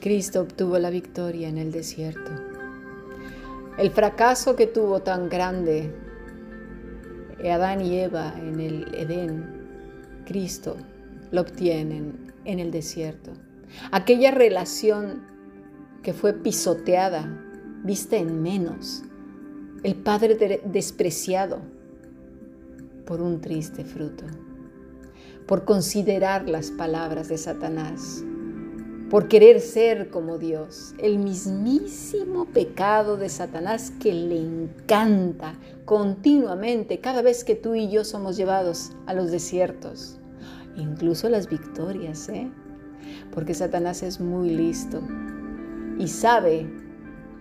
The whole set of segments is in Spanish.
Cristo obtuvo la victoria en el desierto. El fracaso que tuvo tan grande Adán y Eva en el Edén, Cristo lo obtienen en el desierto. Aquella relación que fue pisoteada, vista en menos, el Padre despreciado por un triste fruto, por considerar las palabras de Satanás, por querer ser como Dios, el mismísimo pecado de Satanás que le encanta continuamente cada vez que tú y yo somos llevados a los desiertos, incluso las victorias, ¿eh? porque Satanás es muy listo y sabe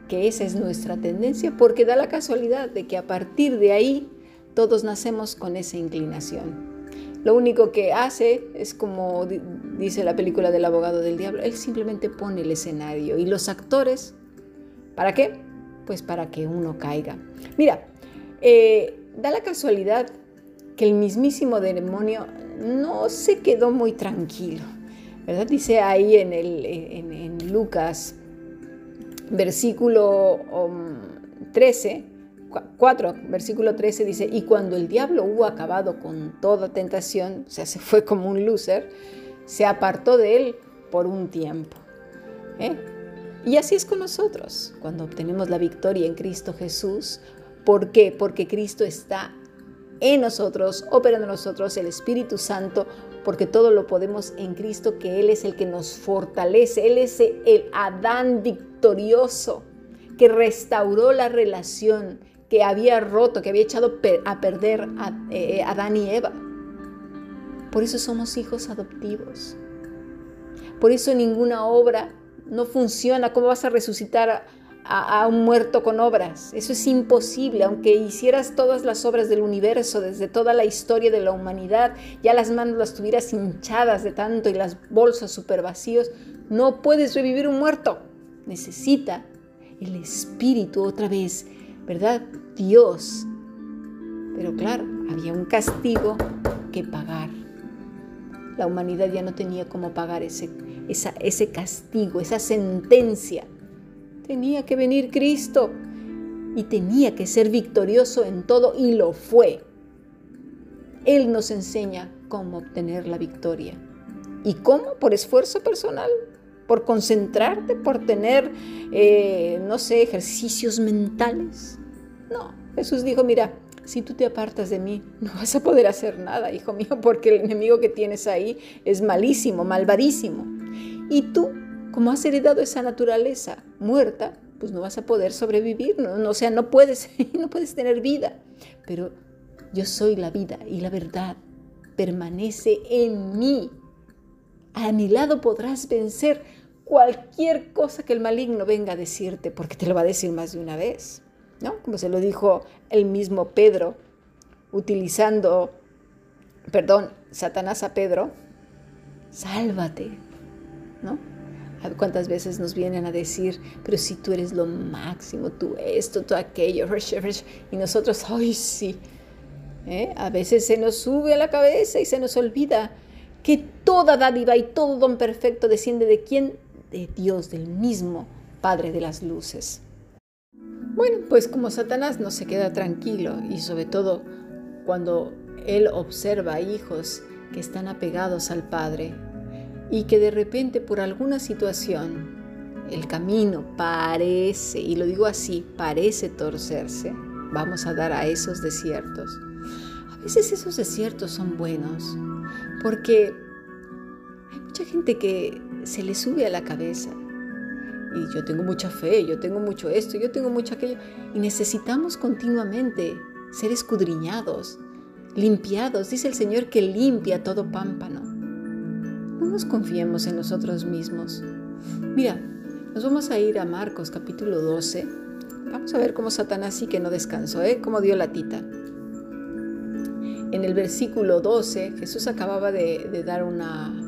que esa es nuestra tendencia porque da la casualidad de que a partir de ahí todos nacemos con esa inclinación. Lo único que hace es como dice la película del abogado del diablo, él simplemente pone el escenario y los actores, ¿para qué? Pues para que uno caiga. Mira, eh, da la casualidad que el mismísimo demonio no se quedó muy tranquilo, ¿verdad? Dice ahí en, el, en, Lucas, versículo 13, um, 4, versículo 13 dice, y cuando el diablo hubo acabado con toda tentación, o sea, se fue como un loser, se apartó de él por un tiempo. ¿eh? Y así es con nosotros, cuando obtenemos la victoria en Cristo Jesús. ¿Por qué? Porque Cristo está en nosotros, operando en nosotros el Espíritu Santo, porque todo lo podemos en Cristo, que Él es el que nos fortalece, Él es el Adán victorioso, que restauró la relación, que había roto, que había echado a perder a eh, Adán y Eva. Por eso somos hijos adoptivos. Por eso ninguna obra no funciona. ¿Cómo vas a resucitar a, un muerto con obras? Eso es imposible. Aunque hicieras todas las obras del universo, desde toda la historia de la humanidad, ya las manos las tuvieras hinchadas de tanto y las bolsas super vacíos, no puedes revivir un muerto. Necesita el espíritu otra vez ¿verdad? Dios. Pero claro, había un castigo que pagar. La humanidad ya no tenía cómo pagar ese, ese castigo, esa sentencia. Tenía que venir Cristo y tenía que ser victorioso en todo y lo fue. Él nos enseña cómo obtener la victoria. ¿Y cómo? Por esfuerzo personal por concentrarte, por tener, eh, no sé, ejercicios mentales. No, Jesús dijo, mira, si tú te apartas de mí, no vas a poder hacer nada, hijo mío, porque el enemigo que tienes ahí es malísimo, malvadísimo. Y tú, como has heredado esa naturaleza muerta, pues no vas a poder sobrevivir, no, o sea, no puedes, no puedes tener vida. Pero yo soy la vida y la verdad permanece en mí. A mi lado podrás vencer cualquier cosa que el maligno venga a decirte, porque te lo va a decir más de una vez, ¿no? Como se lo dijo el mismo Pedro, utilizando, perdón, Satanás a Pedro, sálvate, ¿no? ¿Cuántas veces nos vienen a decir, pero si tú eres lo máximo, tú esto, tú aquello, y nosotros, ay, sí. ¿eh? A veces se nos sube a la cabeza y se nos olvida que toda dádiva y todo don perfecto desciende de quién? De Dios, del mismo Padre de las Luces. Bueno, pues como Satanás no se queda tranquilo y sobre todo cuando él observa hijos que están apegados al Padre y que de repente por alguna situación el camino parece, y lo digo así, parece torcerse, vamos a dar a esos desiertos. A veces esos desiertos son buenos porque hay mucha gente que se le sube a la cabeza. Y yo tengo mucha fe, yo tengo mucho esto, yo tengo mucho aquello. Y necesitamos continuamente ser escudriñados, limpiados. Dice el Señor que limpia todo pámpano. No nos confiemos en nosotros mismos. Mira, nos vamos a ir a Marcos capítulo 12. Vamos a ver cómo Satanás sí que no descansó, ¿eh? Cómo dio la tita. En el versículo 12, Jesús acababa de dar una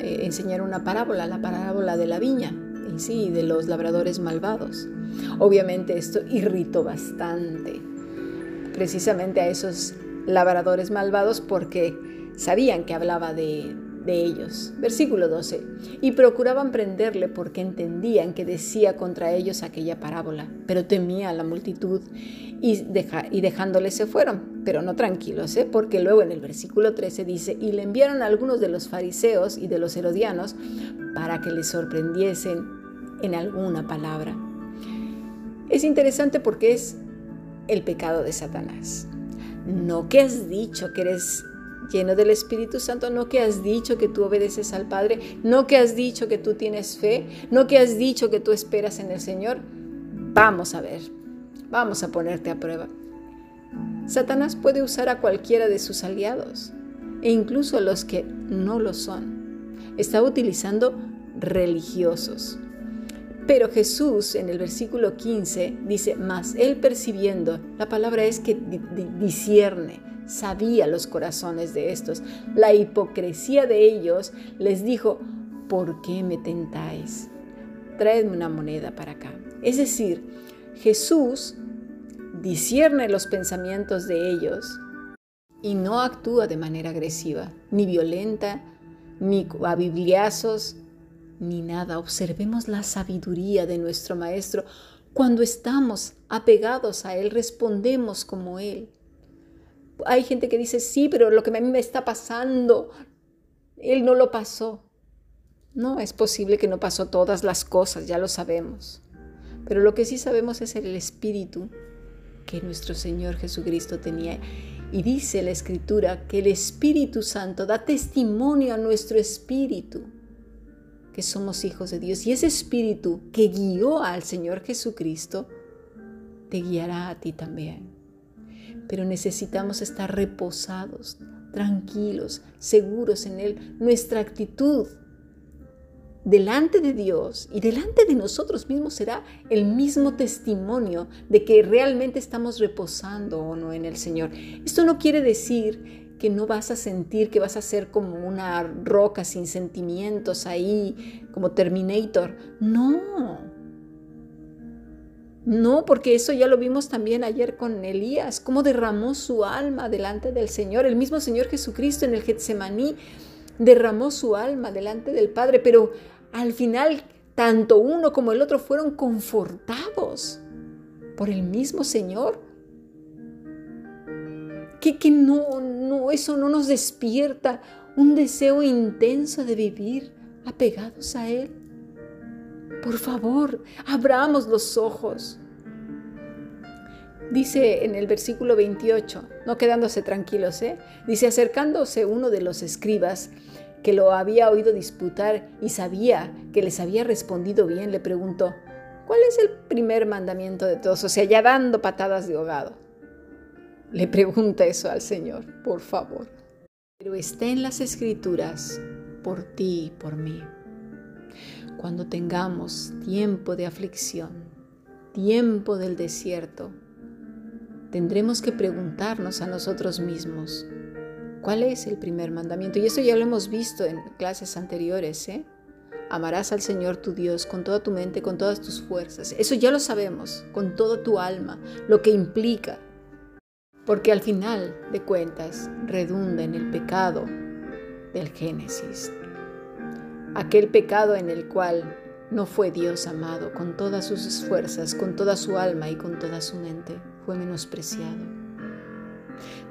eh, enseñar una parábola, la parábola de la viña, y sí, de los labradores malvados. Obviamente esto irritó bastante, precisamente a esos labradores malvados porque sabían que hablaba de, ellos. Versículo 12. Y procuraban prenderle porque entendían que decía contra ellos aquella parábola, pero temía la multitud y, y dejándole se fueron, pero no tranquilos, ¿eh? porque luego en el versículo 13 dice, y le enviaron a algunos de los fariseos y de los herodianos para que le sorprendiesen en alguna palabra. Es interesante porque es el pecado de Satanás. No que has dicho que eres lleno del Espíritu Santo, no que has dicho que tú obedeces al Padre, no que has dicho que tú tienes fe, no que has dicho que tú esperas en el Señor. Vamos a ver, vamos a ponerte a prueba. Satanás puede usar a cualquiera de sus aliados e incluso a los que no lo son. Está utilizando religiosos. Pero Jesús en el versículo 15 dice, más él percibiendo, la palabra es que discierne, sabía los corazones de estos. La hipocresía de ellos les dijo, ¿por qué me tentáis? Traedme una moneda para acá. Es decir, Jesús discierne los pensamientos de ellos y no actúa de manera agresiva, ni violenta, ni a bibliazos, ni nada. Observemos la sabiduría de nuestro Maestro. Cuando estamos apegados a Él, respondemos como Él. Hay gente que dice, sí, pero lo que a mí me está pasando, Él no lo pasó. No, es posible que no pasó todas las cosas, ya lo sabemos. Pero lo que sí sabemos es el espíritu que nuestro Señor Jesucristo tenía. Y dice la Escritura que el Espíritu Santo da testimonio a nuestro espíritu somos hijos de Dios. Y ese espíritu que guió al Señor Jesucristo, te guiará a ti también. Pero necesitamos estar reposados, tranquilos, seguros en Él. Nuestra actitud delante de Dios y delante de nosotros mismos será el mismo testimonio de que realmente estamos reposando o no en el Señor. Esto no quiere decir que no vas a sentir que vas a ser como una roca sin sentimientos ahí, como Terminator. No. No, porque eso ya lo vimos también ayer con Elías, cómo derramó su alma delante del Señor. El mismo Señor Jesucristo en el Getsemaní derramó su alma delante del Padre, pero al final tanto uno como el otro fueron confortados por el mismo Señor que, no, eso no nos despierta un deseo intenso de vivir apegados a Él. Por favor, abramos los ojos. Dice en el versículo 28, no quedándose tranquilos, ¿eh? dice acercándose uno de los escribas que lo había oído disputar y sabía que les había respondido bien, le preguntó, ¿cuál es el primer mandamiento de todos? O sea, ya dando patadas de ahogado. Le pregunta eso al Señor, por favor. Pero está en las escrituras por ti y por mí. Cuando tengamos tiempo de aflicción, tiempo del desierto, tendremos que preguntarnos a nosotros mismos, ¿cuál es el primer mandamiento? Y eso ya lo hemos visto en clases anteriores, ¿eh? Amarás al Señor tu Dios con toda tu mente, con todas tus fuerzas. Eso ya lo sabemos, con toda tu alma, lo que implica porque al final de cuentas redunda en el pecado del Génesis. Aquel pecado en el cual no fue Dios amado con todas sus fuerzas, con toda su alma y con toda su mente, fue menospreciado.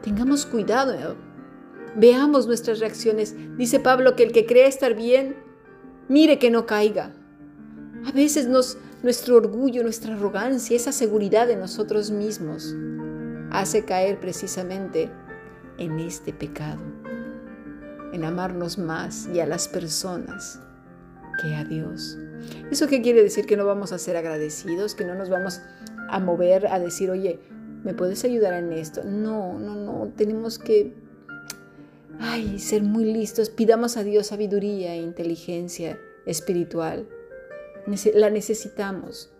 Tengamos cuidado, veamos nuestras reacciones. Dice Pablo que el que cree estar bien, mire que no caiga. A veces nos, nuestro orgullo, nuestra arrogancia, esa seguridad de nosotros mismos hace caer precisamente en este pecado, en amarnos más y a las personas que a Dios. ¿Eso qué quiere decir? Que no vamos a ser agradecidos, que no nos vamos a mover a decir, oye, ¿me puedes ayudar en esto? No, no, no, tenemos que ay, ser muy listos. Pidamos a Dios sabiduría e inteligencia espiritual. La necesitamos.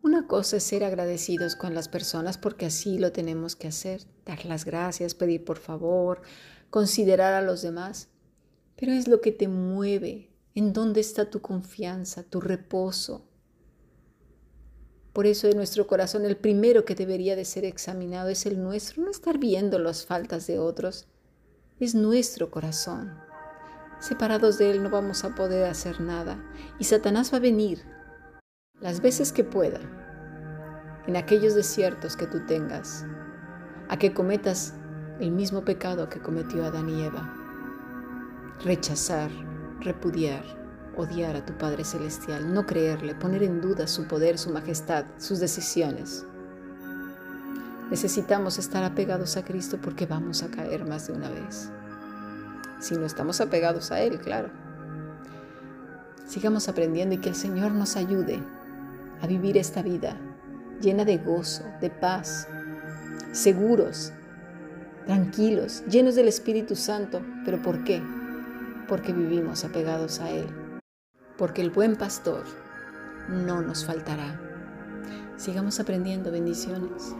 Una cosa es ser agradecidos con las personas porque así lo tenemos que hacer, dar las gracias, pedir por favor, considerar a los demás, pero es lo que te mueve, en dónde está tu confianza, tu reposo. Por eso en nuestro corazón el primero que debería de ser examinado es el nuestro, no estar viendo las faltas de otros, es nuestro corazón. Separados de Él no vamos a poder hacer nada. Y Satanás va a venir las veces que pueda en aquellos desiertos que tú tengas a que cometas el mismo pecado que cometió Adán y Eva. Rechazar, repudiar, odiar a tu Padre Celestial, no creerle, poner en duda su poder, su majestad, sus decisiones. Necesitamos estar apegados a Cristo porque vamos a caer más de una vez. Si no estamos apegados a Él, claro. Sigamos aprendiendo y que el Señor nos ayude a vivir esta vida llena de gozo, de paz, seguros, tranquilos, llenos del Espíritu Santo. ¿Pero por qué? Porque vivimos apegados a Él. Porque el buen pastor no nos faltará. Sigamos aprendiendo bendiciones.